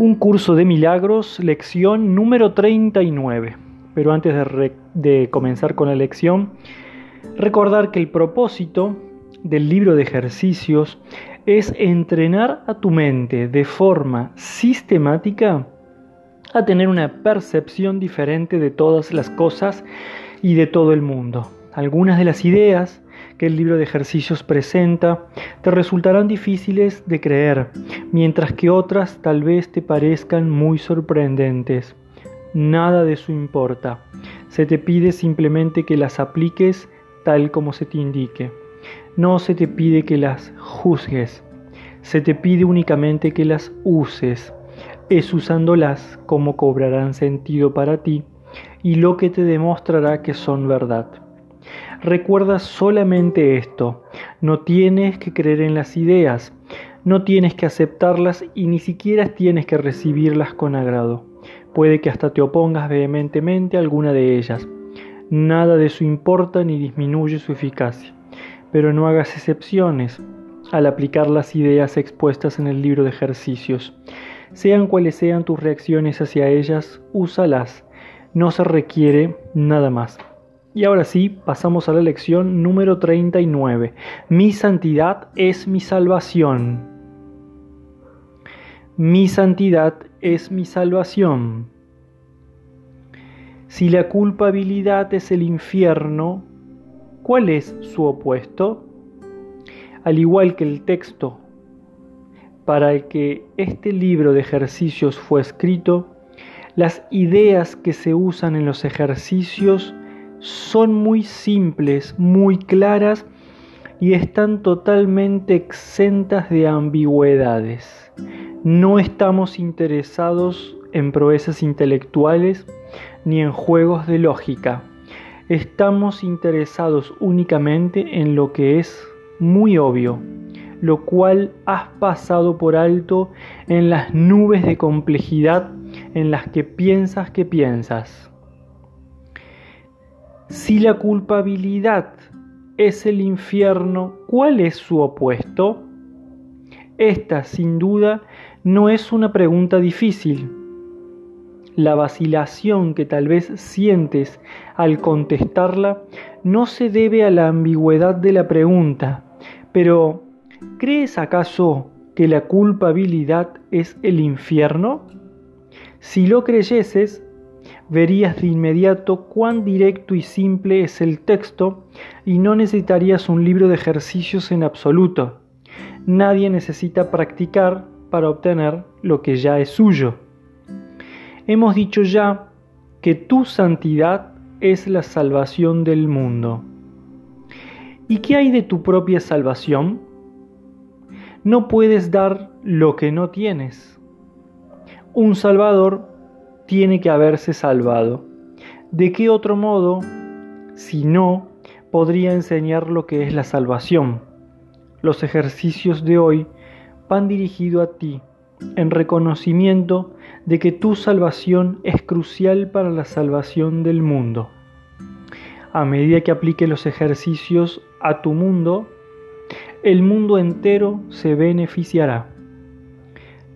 Un curso de milagros, lección número 39. Pero antes de, comenzar con la lección, recordar que el propósito del libro de ejercicios es entrenar a tu mente de forma sistemática a tener una percepción diferente de todas las cosas y de todo el mundo. Algunas de las ideas que el libro de ejercicios presenta te resultarán difíciles de creer, mientras que otras tal vez te parezcan muy sorprendentes. Nada de eso importa. Se te pide simplemente que las apliques tal como se te indique. No se te pide que las juzgues. Se te pide únicamente que las uses. Es usándolas como cobrarán sentido para ti y lo que te demostrará que son verdad. Recuerda solamente esto, no tienes que creer en las ideas, no tienes que aceptarlas y ni siquiera tienes que recibirlas con agrado. Puede que hasta te opongas vehementemente a alguna de ellas. Nada de eso importa ni disminuye su eficacia. Pero no hagas excepciones al aplicar las ideas expuestas en el libro de ejercicios. Sean cuales sean tus reacciones hacia ellas, úsalas. No se requiere nada más. Y ahora sí, pasamos a la lección número 39. Mi santidad es mi salvación. Mi santidad es mi salvación. Si la culpabilidad es el infierno, ¿cuál es su opuesto? Al igual que el texto para el que este libro de ejercicios fue escrito, las ideas que se usan en los ejercicios son muy simples, muy claras y están totalmente exentas de ambigüedades. No estamos interesados en proezas intelectuales ni en juegos de lógica. Estamos interesados únicamente en lo que es muy obvio, lo cual has pasado por alto en las nubes de complejidad en las que piensas que piensas. Si la culpabilidad es el infierno, ¿cuál es su opuesto? Esta, sin duda, no es una pregunta difícil. La vacilación que tal vez sientes al contestarla no se debe a la ambigüedad de la pregunta, pero ¿crees acaso que la culpabilidad es el infierno? Si lo creyeses, verías de inmediato cuán directo y simple es el texto y no necesitarías un libro de ejercicios en absoluto. Nadie necesita practicar para obtener lo que ya es suyo. Hemos dicho ya que tu santidad es la salvación del mundo. ¿Y qué hay de tu propia salvación? No puedes dar lo que no tienes. Un Salvador tiene que haberse salvado. ¿De qué otro modo, si no, podría enseñar lo que es la salvación? Los ejercicios de hoy van dirigidos a ti en reconocimiento de que tu salvación es crucial para la salvación del mundo. A medida que aplique los ejercicios a tu mundo, el mundo entero se beneficiará.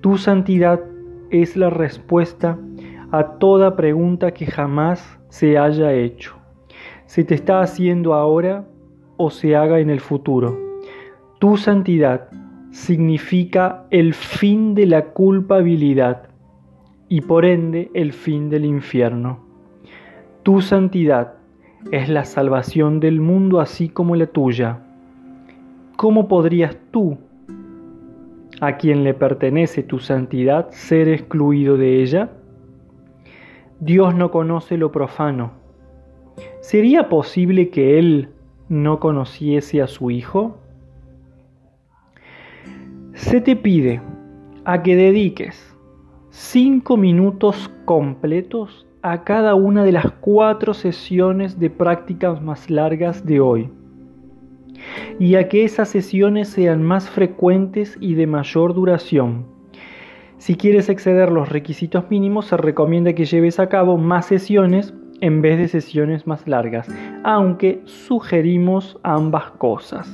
Tu santidad es la respuesta a toda pregunta que jamás se haya hecho. Se te está haciendo ahora o se haga en el futuro. Tu santidad significa el fin de la culpabilidad y por ende el fin del infierno. Tu santidad es la salvación del mundo así como la tuya. ¿Cómo podrías tú, a quien le pertenece tu santidad, ser excluido de ella? Dios no conoce lo profano. ¿Sería posible que Él no conociese a su Hijo? Se te pide a que dediques cinco minutos completos a cada una de las cuatro sesiones de prácticas más largas de hoy y a que esas sesiones sean más frecuentes y de mayor duración si quieres exceder los requisitos mínimos, se recomienda que lleves a cabo más sesiones en vez de sesiones más largas, aunque sugerimos ambas cosas.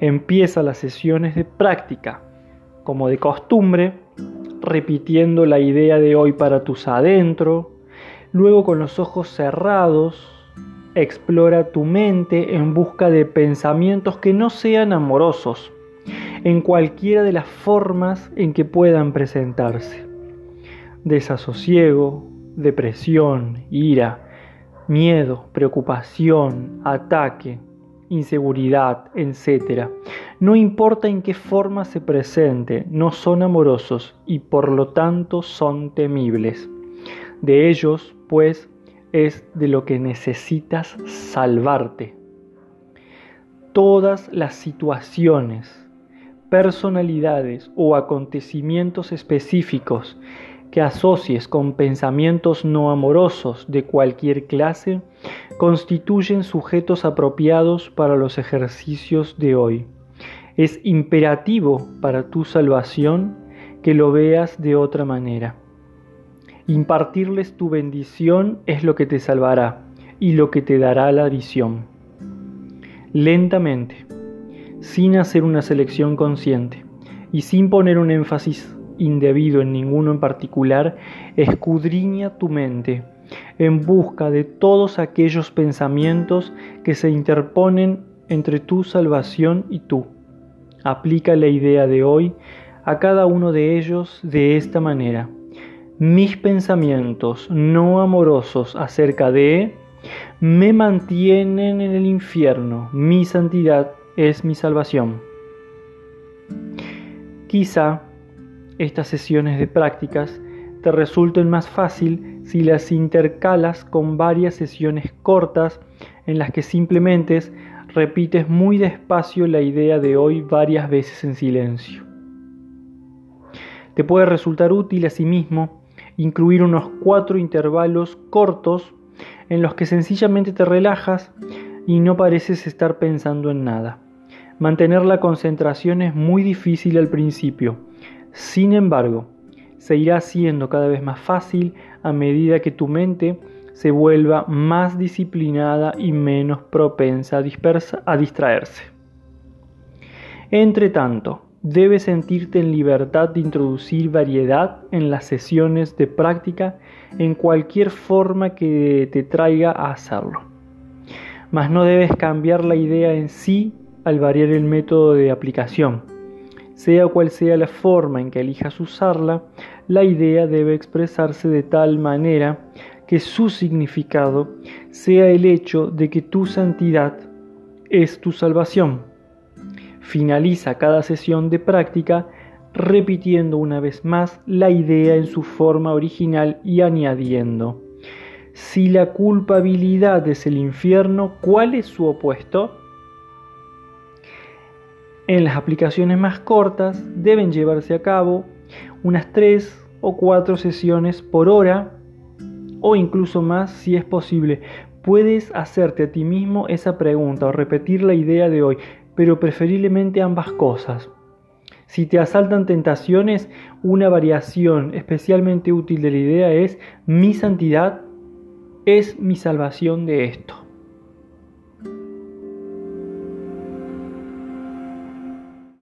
Empieza las sesiones de práctica. Como de costumbre, repitiendo la idea de hoy para tus adentro. Luego con los ojos cerrados, explora tu mente en busca de pensamientos que no sean amorosos, en cualquiera de las formas en que puedan presentarse. Desasosiego, depresión, ira, miedo, preocupación, ataque, inseguridad, etc. No importa en qué forma se presente, no son amorosos y por lo tanto son temibles. De ellos, pues, es de lo que necesitas salvarte. Todas las situaciones, personalidades o acontecimientos específicos que asocies con pensamientos no amorosos de cualquier clase constituyen sujetos apropiados para los ejercicios de hoy. Es imperativo para tu salvación que lo veas de otra manera. Impartirles tu bendición es lo que te salvará y lo que te dará la visión. Lentamente, sin hacer una selección consciente y sin poner un énfasis indebido en ninguno en particular, escudriña tu mente en busca de todos aquellos pensamientos que se interponen entre tu salvación y tú. Aplica la idea de hoy a cada uno de ellos de esta manera. Mis pensamientos no amorosos acerca de me mantienen en el infierno. Mi santidad es mi salvación. Quizá estas sesiones de prácticas te resulten más fácil si las intercalas con varias sesiones cortas en las que simplemente repites muy despacio la idea de hoy varias veces en silencio. Te puede resultar útil asimismo incluir unos cuatro intervalos cortos en los que sencillamente te relajas y no pareces estar pensando en nada. Mantener la concentración es muy difícil al principio, sin embargo, se irá haciendo cada vez más fácil a medida que tu mente se vuelva más disciplinada y menos propensa a, dispersa, a distraerse. Entre tanto, debes sentirte en libertad de introducir variedad en las sesiones de práctica en cualquier forma que te traiga a hacerlo. Mas no debes cambiar la idea en sí al variar el método de aplicación sea cual sea la forma en que elijas usarla, la idea debe expresarse de tal manera que su significado sea el hecho de que tu santidad es tu salvación. Finaliza cada sesión de práctica repitiendo una vez más la idea en su forma original y añadiendo, si la culpabilidad es el infierno, ¿cuál es su opuesto? En las aplicaciones más cortas deben llevarse a cabo unas 3 o 4 sesiones por hora o incluso más si es posible. Puedes hacerte a ti mismo esa pregunta o repetir la idea de hoy, pero preferiblemente ambas cosas. Si te asaltan tentaciones, una variación especialmente útil de la idea es mi santidad es mi salvación de esto.